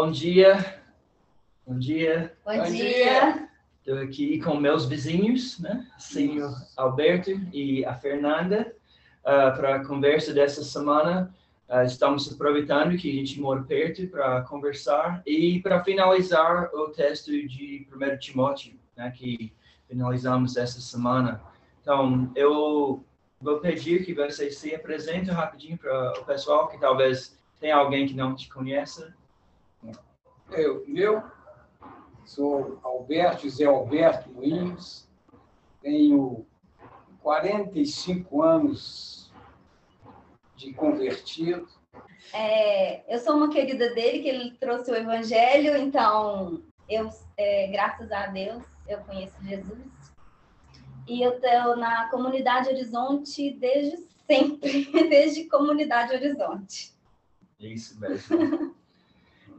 bom dia. Bom dia. Bom, bom dia. Estou aqui com meus vizinhos, né? Senhor Alberto e a Fernanda, uh, para a conversa dessa semana. Uh, estamos aproveitando que a gente mora perto para conversar e para finalizar o texto de 1 Timóteo, né? Que finalizamos essa semana. Então, eu vou pedir que vocês se apresentem rapidinho para o pessoal que talvez tenha alguém que não te conheça. Eu, meu, sou Alberto, José Alberto Moinhos, tenho 45 anos de convertido. É, eu sou uma querida dele, que ele trouxe o evangelho, então eu, é, graças a Deus, eu conheço Jesus. E eu estou na comunidade Horizonte desde sempre, desde comunidade Horizonte. Isso mesmo.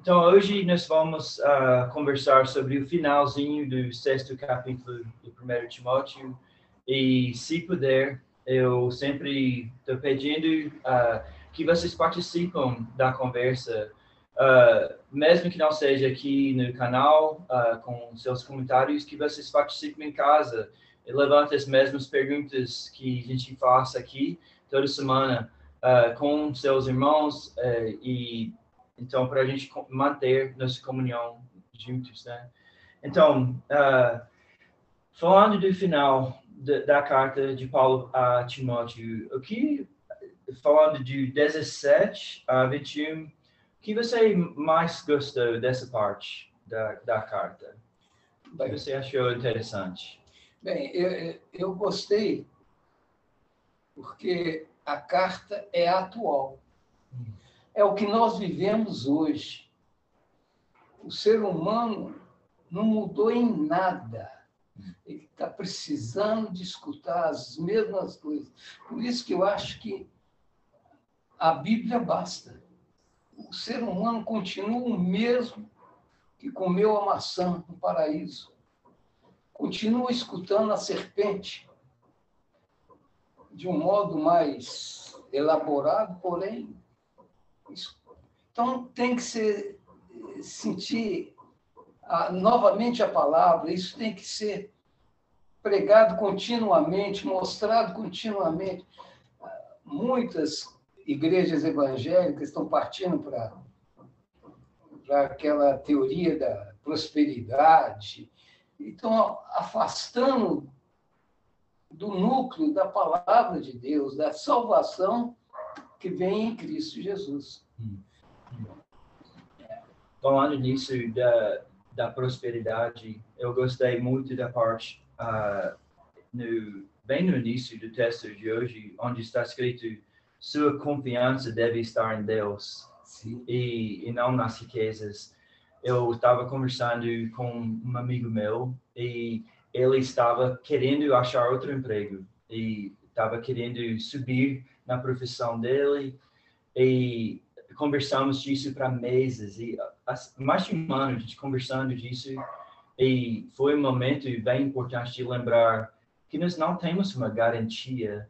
Então, hoje nós vamos uh, conversar sobre o finalzinho do sexto capítulo do 1 Timóteo. E, se puder, eu sempre estou pedindo uh, que vocês participem da conversa, uh, mesmo que não seja aqui no canal, com seus comentários, que vocês participem em casa e levantem as mesmas perguntas que a gente faz aqui toda semana com seus irmãos e então, para a gente manter nossa comunhão juntos, né? Então, uh, falando do final de, da carta de Paulo a Timóteo, o que, falando de 17 a 21, o que você mais gostou dessa parte da, da carta? O que você achou interessante? Bem, eu, eu gostei porque a carta é atual. Hum é o que nós vivemos hoje. O ser humano não mudou em nada. Ele está precisando de escutar as mesmas coisas. Por isso que eu acho que a Bíblia basta. O ser humano continua o mesmo que comeu a maçã no paraíso. Continua escutando a serpente de um modo mais elaborado, porém então, tem que ser, sentir a, novamente a palavra, isso tem que ser pregado continuamente, mostrado continuamente. Muitas igrejas evangélicas estão partindo para, para aquela teoria da prosperidade, estão afastando do núcleo da palavra de Deus, da salvação que vem em Cristo Jesus. Hum. Falando nisso da, da prosperidade, eu gostei muito da parte uh, no, bem no início do texto de hoje, onde está escrito sua confiança deve estar em Deus e, e não nas riquezas. Eu estava conversando com um amigo meu e ele estava querendo achar outro emprego e estava querendo subir na profissão dele e conversamos disso para meses e mais de um ano conversando disso e foi um momento bem importante de lembrar que nós não temos uma garantia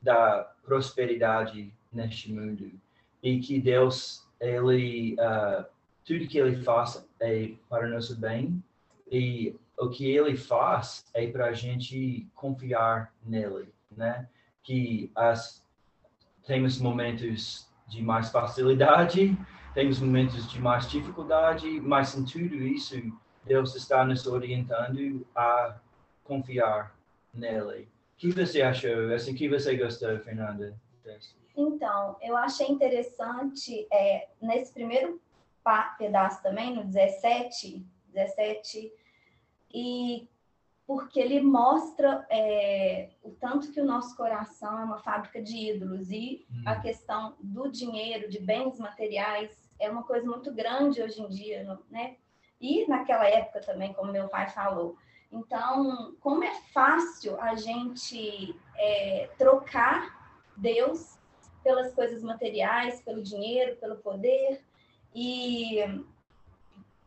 da prosperidade neste mundo e que Deus ele uh, tudo que ele faz é para o nosso bem e o que ele faz é para a gente confiar nele, né? Que as temos momentos de mais facilidade, temos momentos de mais dificuldade, mas em tudo isso, Deus está nos orientando a confiar nele. O que você achou? Assim, que você gostou, Fernanda? Então, eu achei interessante, é, nesse primeiro pedaço também, no 17, 17, e porque ele mostra é, o tanto que o nosso coração é uma fábrica de ídolos e hum. a questão do dinheiro, de bens materiais, é uma coisa muito grande hoje em dia, né? E naquela época também, como meu pai falou. Então, como é fácil a gente é, trocar Deus pelas coisas materiais, pelo dinheiro, pelo poder. E,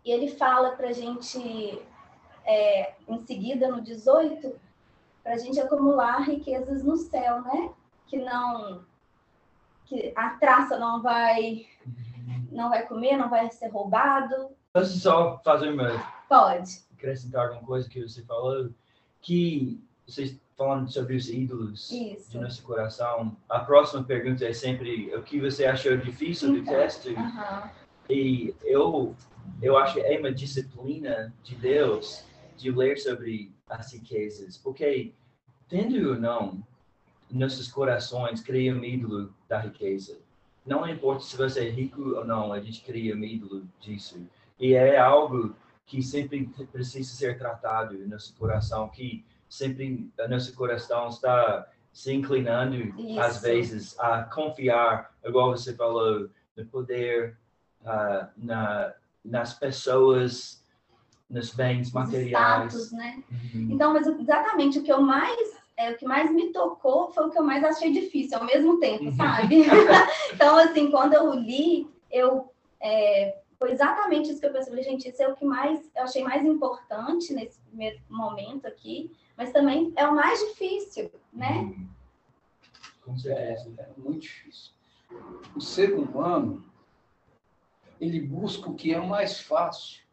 e ele fala para a gente é, em seguida, no 18, para a gente acumular riquezas no céu, né? Que não. que a traça não vai não vai comer, não vai ser roubado. Posso só fazer uma Pode. acrescentar alguma coisa que você falou? Que vocês falando sobre os ídolos Isso. de nosso coração. A próxima pergunta é sempre o que você achou difícil do Então. texto? Aham. E eu, eu acho que é uma disciplina de Deus de ler sobre as riquezas, porque, tendo ou não, nossos corações criam um ídolo da riqueza. Não importa se você é rico ou não, a gente cria um ídolo disso. E é algo que sempre precisa ser tratado no nosso coração, que sempre o nosso coração está se inclinando, às Isso. vezes, a confiar, igual você falou, no poder, ah, na, nas pessoas, nos bens materiais. status, né? Uhum. Então, mas exatamente o que eu mais, é, o que mais me tocou foi o que eu mais achei difícil ao mesmo tempo, sabe? então, assim, quando eu li, eu é, foi exatamente isso que eu pensei, falei, gente, isso é o que mais eu achei mais importante nesse primeiro momento aqui, mas também é o mais difícil, né? Com É, certeza. é muito difícil. O ser humano, ele busca o que é mais fácil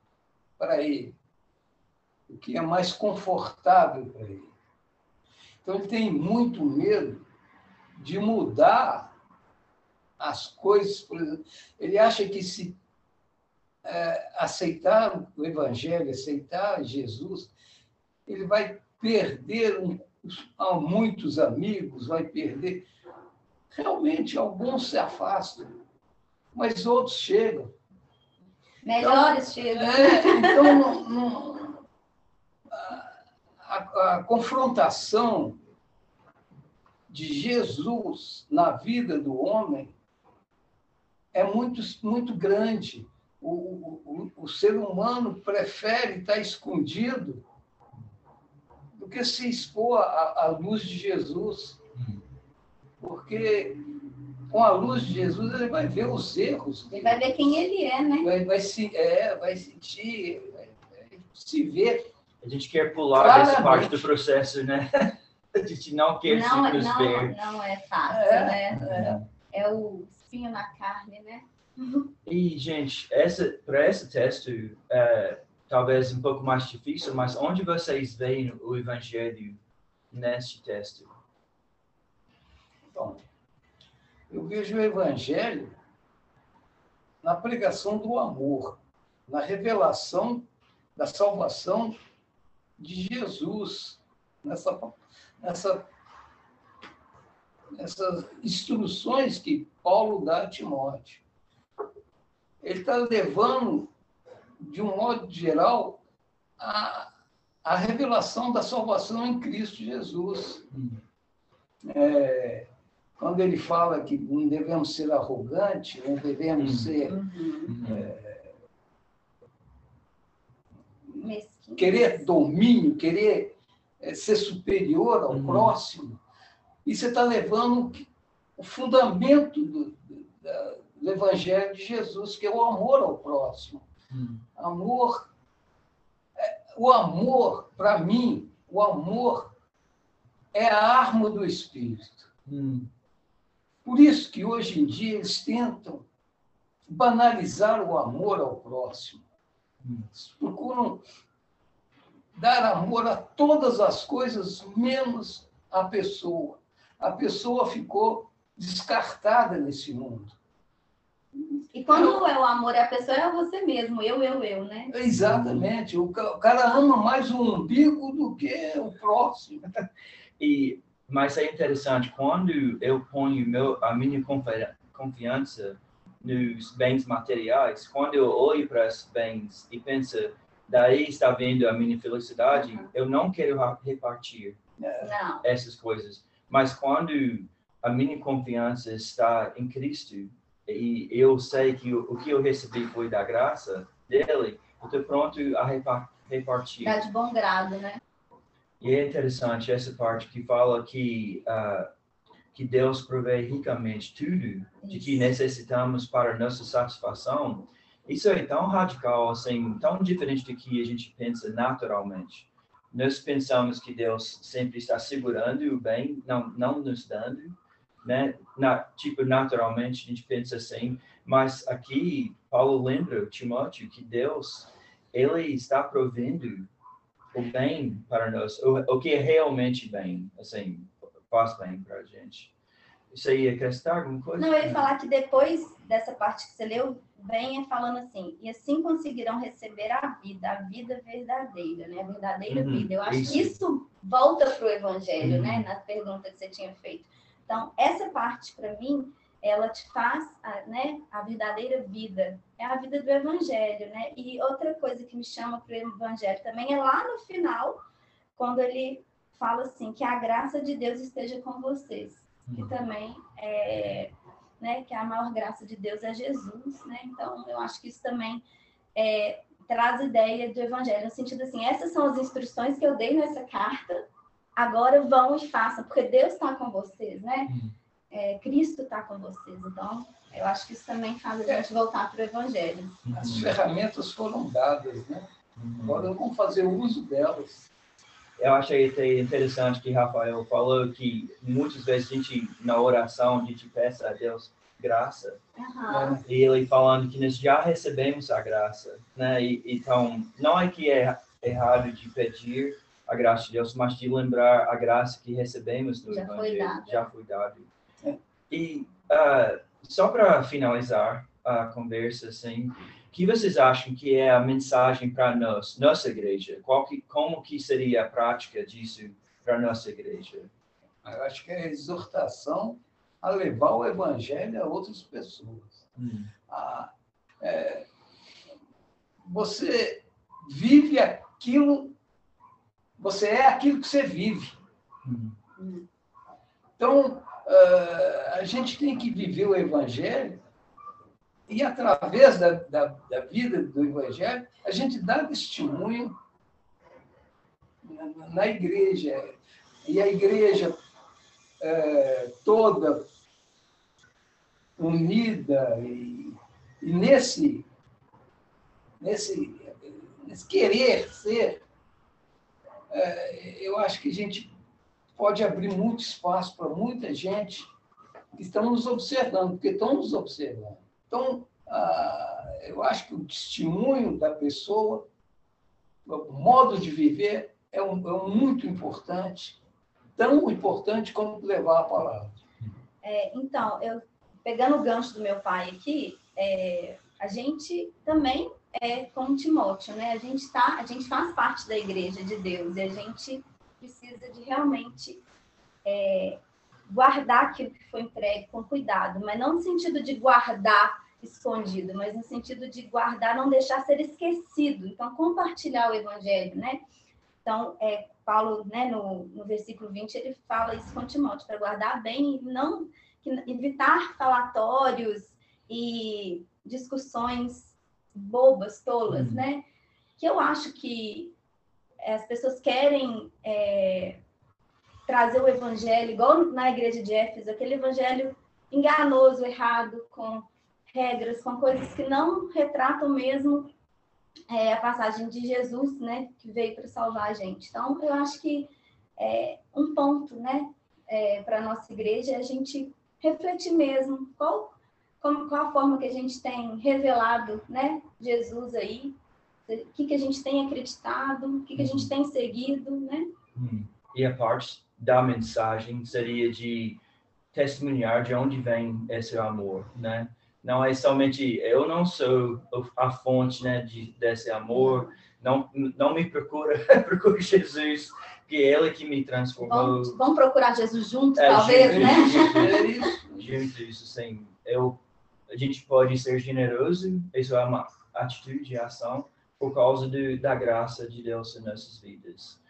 para ele, o que é mais confortável para ele. Então, ele tem muito medo de mudar as coisas. Por exemplo, ele acha que se é, aceitar o Evangelho, aceitar Jesus, ele vai perder um, muitos amigos, vai perder. Realmente, alguns se afastam, mas outros chegam. Melhores chegam. É, então, não- a- a confrontação de Jesus na vida do homem é muito, muito grande. O, o, o- ser humano prefere estar escondido do que se expor à, à luz de Jesus. Porque com a luz de Jesus ele vai ver os erros Ele vai ver quem ele é, né? vai, vai, se, é, vai sentir, vai, vai se ver. A gente quer pular Claramente. essa parte do processo, né? A gente não quer Não, se nos não, ver. não é fácil, É, né? É o espinho na carne, né? E, gente, essa, para esse texto, é, talvez um pouco mais difícil, mas onde vocês veem o Evangelho neste texto? Então, eu vejo o Evangelho na pregação do amor, na revelação da salvação de Jesus, nessa, nessa, nessas instruções que Paulo dá a Timóteo. Ele está levando, de um modo geral, a, a revelação da salvação em Cristo Jesus. É, quando ele fala que não devemos ser arrogantes, não devemos Hum. ser Uhum. Mesquinho. querer domínio, querer eh, ser superior ao Uhum. próximo, e você está levando o fundamento do, do- do Evangelho de Jesus, que é o amor ao próximo. Uhum. Amor, é, o amor, para mim, o amor é a arma do Espírito. Uhum. Por isso que hoje em dia eles tentam banalizar o amor ao próximo. Hum. Eles procuram dar amor a todas as coisas, menos a pessoa. A pessoa ficou descartada nesse mundo. E quando é o amor é a pessoa, é você mesmo, eu, eu, eu, né? Exatamente. O ca- o cara ama mais o umbigo do que o próximo. E, mas é interessante, quando eu ponho meu, a minha confi- confiança nos bens materiais, quando eu olho para esses bens e penso, daí está vendo a minha felicidade, Uhum. eu não quero repartir Não. essas coisas. Mas quando a minha confiança está em Cristo e eu sei que o, o que eu recebi foi da graça dele, eu estou pronto a repa- repartir. Dá de bom grado, né? E é interessante essa parte que fala que ah, que Deus provê ricamente tudo de que necessitamos para nossa satisfação. Isso é tão radical, assim, tão diferente do que a gente pensa naturalmente. Nós pensamos que Deus sempre está segurando o bem, não, não nos dando. né? Na, tipo, naturalmente a gente pensa assim, mas aqui Paulo lembra Timóteo que Deus ele está provendo o bem para nós, o, o que é realmente bem, assim, faz bem para a gente. Isso aí acrescentar alguma coisa? Não, eu ia falar que depois dessa parte que você leu, venha falando assim, e assim conseguirão receber a vida, a vida verdadeira, né? A verdadeira Uhum, vida. Eu acho isso. que isso volta para o evangelho, Uhum. né? Na pergunta que você tinha feito. Então, essa parte, para mim, ela te faz, a, né? A verdadeira vida. É a vida do evangelho, né? E outra coisa que me chama para o evangelho também é lá no final, quando ele fala assim, que a graça de Deus esteja com vocês. Que também é né, que a maior graça de Deus é Jesus, né? Então, eu acho que isso também é, traz ideia do evangelho, no sentido assim, essas são as instruções que eu dei nessa carta, agora vão e façam, porque Deus está com vocês, né? Uhum. É, Cristo está com vocês, então eu acho que isso também faz a gente voltar para o evangelho. As ferramentas foram dadas, né? Uhum. Agora vamos fazer uso delas. Eu achei interessante que Rafael falou que muitas vezes a gente, na oração, a gente peça a Deus graça. Aham. E ele falando que nós já recebemos a graça, né? E, então, não é que é errado de pedir a graça de Deus, mas de lembrar a graça que recebemos no Já foi Evangelho. dada. Já foi dado. E ah, só para finalizar a conversa, assim, que vocês acham que é a mensagem para nós, nossa igreja? Qual que, como que seria a prática disso para nossa igreja? Eu acho que é a exortação a levar o evangelho a outras pessoas. Hum, a- é, você vive aquilo, você é aquilo que você vive. hum, Então, a gente tem que viver o Evangelho e, através da, da, da vida do Evangelho, a gente dá testemunho na, na igreja. E a igreja eh, toda unida e, e nesse, nesse, nesse querer ser, eh, eu acho que a gente pode abrir muito espaço para muita gente que estão nos observando, porque estão nos observando. Então, ah, eu acho que o testemunho da pessoa, o modo de viver, é, um, é um muito importante, tão importante como levar a palavra. É, então, eu pegando o gancho do meu pai aqui, é, a gente também é como Timóteo, né? A gente tá, a gente faz parte da igreja de Deus e a gente precisa de realmente é, guardar aquilo que foi entregue com cuidado, mas não no sentido de guardar escondido, mas no sentido de guardar, não deixar ser esquecido. Então, compartilhar o evangelho, né? Então, é, Paulo, né, no, no versículo 20, ele fala isso com Timóteo, para guardar bem não evitar falatórios e discussões bobas, tolas, Uhum. né? Que eu acho que as pessoas querem é, trazer o evangelho, igual na igreja de Éfeso, aquele evangelho enganoso, errado, com regras, com coisas que não retratam mesmo é, a passagem de Jesus, né, que veio para salvar a gente. Então, eu acho que é, um ponto, né, para a nossa igreja é a gente refletir mesmo qual, como, qual a forma que a gente tem revelado, né, Jesus aí, o que, que a gente tem acreditado, o que, que a gente tem seguido, né? hum. E a parte da mensagem seria de testemunhar de onde vem esse amor, né? Não é somente eu não sou a fonte, né, de, desse amor. Não, não me procura, procura Jesus, que é Ele que me transformou. Vamos, vamos procurar Jesus juntos, É, talvez, junto, né? junto, É isso. assim, eu, a gente pode ser generoso, isso é uma atitude, ação, por causa do, da graça de Deus em nossas vidas.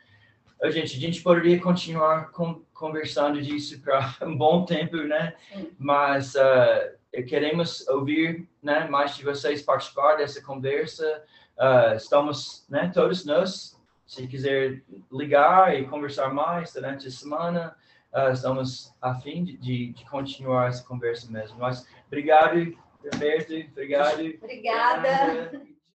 Gente, a gente poderia continuar con- conversando disso para um bom tempo, né? Sim. Mas ah, queremos ouvir né, mais de vocês participar dessa conversa. Ah, estamos, né, todos nós, se quiser ligar e conversar mais durante a semana, ah, estamos a fim de, de, de continuar essa conversa mesmo. Mas obrigado, Roberto, obrigado. Obrigada. Fernanda,